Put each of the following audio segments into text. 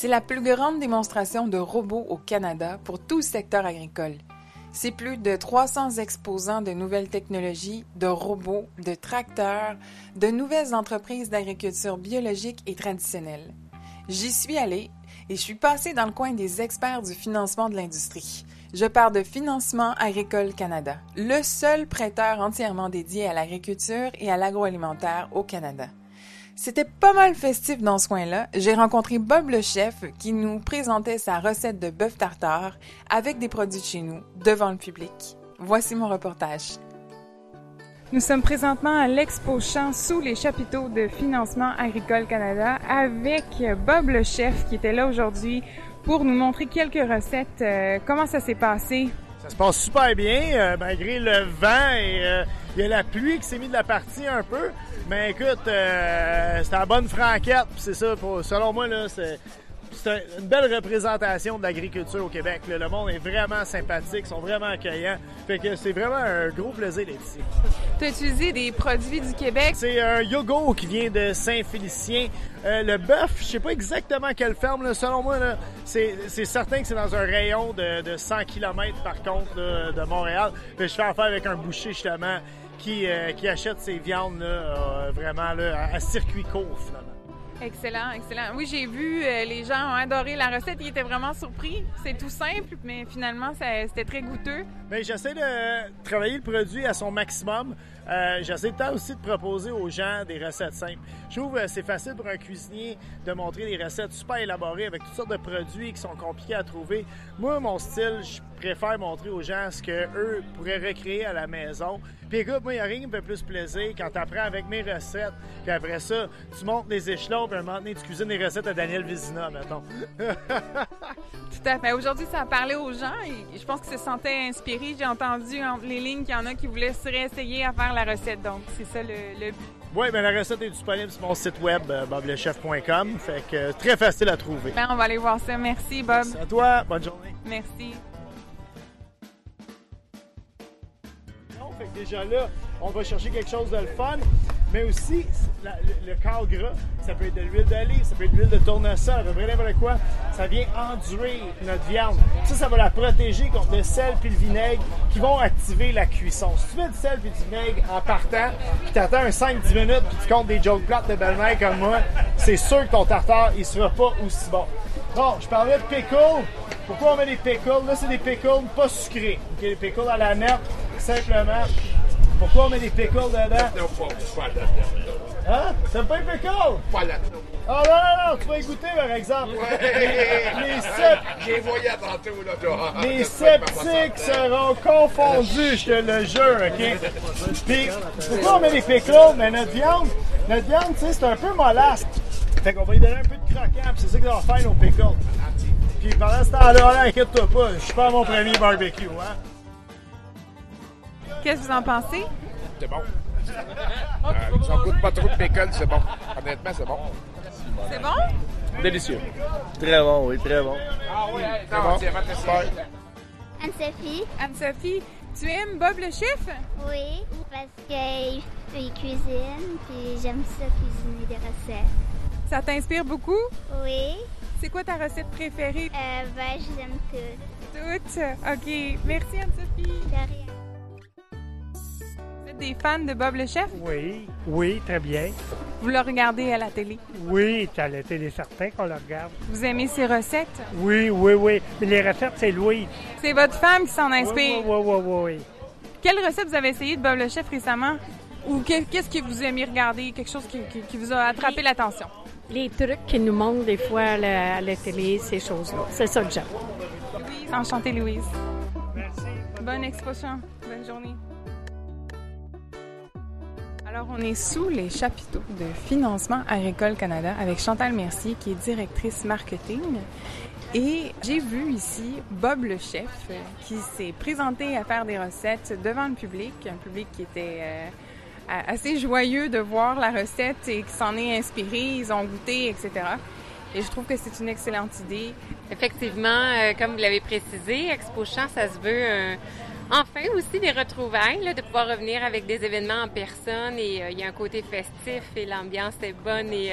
C'est la plus grande démonstration de robots au Canada pour tout le secteur agricole. C'est plus de 300 exposants de nouvelles technologies, de robots, de tracteurs, de nouvelles entreprises d'agriculture biologique et traditionnelle. J'y suis allée et je suis passée dans le coin des experts du financement de l'industrie. Je pars de Financement Agricole Canada, le seul prêteur entièrement dédié à l'agriculture et à l'agroalimentaire au Canada. C'était pas mal festif dans ce coin-là. J'ai rencontré Bob le chef qui nous présentait sa recette de bœuf tartare avec des produits de chez nous devant le public. Voici mon reportage. Nous sommes présentement à l'Expo Champ sous les chapiteaux de Financement Agricole Canada avec Bob le chef qui était là aujourd'hui pour nous montrer quelques recettes. Euh, comment ça s'est passé? Ça se passe super bien, euh, malgré le vent et euh, il y a la pluie qui s'est mise de la partie un peu. Mais écoute, euh, c'est la bonne franquette, c'est ça, pour, selon moi, là, c'est, c'est une belle représentation de l'agriculture au Québec. là. Le monde est vraiment sympathique, ils sont vraiment accueillants. Fait que c'est vraiment un gros plaisir d'être ici. Tu des produits du Québec? C'est un yogourt qui vient de Saint-Félicien. Euh, le bœuf, je sais pas exactement quelle ferme, selon moi, c'est, certain que c'est dans un rayon de, de 100 km par contre de Montréal. Je fais affaire avec un boucher justement qui, euh, achète ses viandes euh, vraiment là, à, à circuit court finalement. Excellent, excellent. Oui, j'ai vu, euh, les gens ont adoré la recette. Ils étaient vraiment surpris. C'est tout simple, mais finalement, c'était très goûteux. Bien, j'essaie de travailler le produit à son maximum. Euh, j'essaie temps aussi de proposer aux gens des recettes simples. Je trouve que c'est facile pour un cuisinier de montrer des recettes super élaborées avec toutes sortes de produits qui sont compliqués à trouver. Moi, mon style, je préfère montrer aux gens ce que eux pourraient recréer à la maison. Puis écoute, moi, il n'y a rien qui me fait plus plaisir quand tu apprends avec mes recettes, puis après ça, tu montes les échelons, puis à un moment donné, tu cuisines les recettes à Daniel Vizina, mettons. Tout à fait. Aujourd'hui, ça a parlé aux gens et je pense qu'ils se sentaient inspirés. J'ai entendu entre les lignes qu'il y en a qui voulaient se réessayer à faire la recette. Donc, c'est ça le, le but. Oui, mais la recette est disponible sur mon site web, euh, boblechef.com. Fait que euh, très facile à trouver. Ben, on va aller voir ça. Merci, Bob. C'est à toi, bonne journée. Merci. Déjà là, on va chercher quelque chose de le fun, mais aussi le, le gras. Ça peut être de l'huile d'olive, ça peut être de l'huile de tournesol, à peu près n'importe quoi. Ça vient endurer notre viande. Ça, ça va la protéger contre le sel puis le vinaigre qui vont activer la cuisson. Si tu mets du sel puis du vinaigre en partant, puis t'attends un 5-10 minutes puis tu comptes des jokes plates de belle-mère comme moi, c'est sûr que ton tartare, il sera pas aussi bon. Bon, je parlais de pickles. Pourquoi on met des pickles? Là, c'est des pickles pas sucrés. OK, des pickles à la nette, simplement. Pourquoi on met des pickles dedans? Non, pas, pas là. Hein? T'aimes pas les pickles? Pas. Ah non, non, non, tu vas y goûter par exemple. Les, les sep- J'ai voyé tantôt, là, dehors. les sceptiques seront confondus, je te le jure, OK? Puis, pourquoi on met des pickles? Mais notre viande, notre viande, tu sais, c'est un peu mollasse. Fait qu'on va lui donner un peu de croquant, puis c'est ça que ça va faire nos pickles. Puis pendant ce temps-là, là, inquiète-toi pas, je suis pas à mon premier barbecue, hein? Qu'est-ce que vous en pensez? C'est bon. Euh, ça coûte pas trop de pickle, c'est bon. Honnêtement, c'est bon. C'est bon? Délicieux. Très bon, oui, très bon. C'est bon. C'est bon. Anne-Sophie, Anne-Sophie, tu aimes Bob le chef? oui, parce qu'il il cuisine, puis j'aime ça cuisiner des recettes. Ça t'inspire beaucoup? Oui, C'est quoi ta recette préférée? euh, ben, je les aime toutes. Toutes. OK. Merci, Anne-Sophie. De rien. Êtes des fans de Bob le chef? Oui, oui, très bien. Vous le regardez à la télé? Oui, c'est à la télé certain qu'on le regarde. Vous aimez ses recettes? Oui, oui, oui. Mais les recettes, c'est Louis. C'est votre femme qui s'en Oui, inspire. oui, oui, oui, oui. Quelle recette vous avez essayé de Bob le chef récemment? Ou que- qu'est-ce que vous aimez regarder? Quelque chose qui, qui- qui vous a attrapé l'attention? Les trucs qu'ils nous montrent des fois à la, à la télé, ces choses-là. C'est ça que j'aime. Louise. Enchantée, Louise. Bonne exposition. Bonne journée. Alors, on est sous les chapiteaux de Financement Agricole Canada avec Chantal Mercier, qui est directrice marketing. Et j'ai vu ici Bob le chef qui s'est présenté à faire des recettes devant le public, un public qui était euh, assez joyeux de voir la recette et qui s'en est inspiré, ils ont goûté, etc. Et je trouve que c'est une excellente idée. Effectivement, euh, comme vous l'avez précisé, Expo Champ, ça se veut euh, enfin aussi des retrouvailles, de pouvoir revenir avec des événements en personne et euh, il y a un côté festif et l'ambiance est bonne et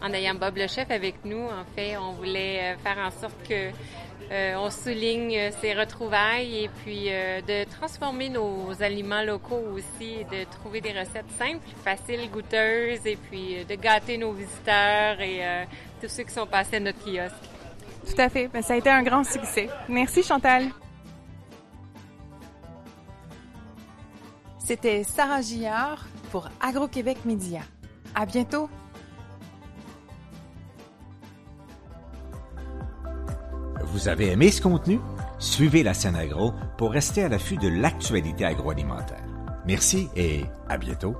en ayant Bob le chef avec nous, en fait, on voulait faire en sorte que on souligne ces retrouvailles et puis de transformer nos aliments locaux aussi, de trouver des recettes simples, faciles, goûteuses et puis de gâter nos visiteurs et tous ceux qui sont passés à notre kiosque. Tout à fait. Ben, ça a été un grand succès. Merci Chantal. C'était Sarah Gillard pour Agro-Québec Média. À bientôt. Vous avez aimé ce contenu? Suivez la scène agro pour rester à l'affût de l'actualité agroalimentaire. Merci et à bientôt.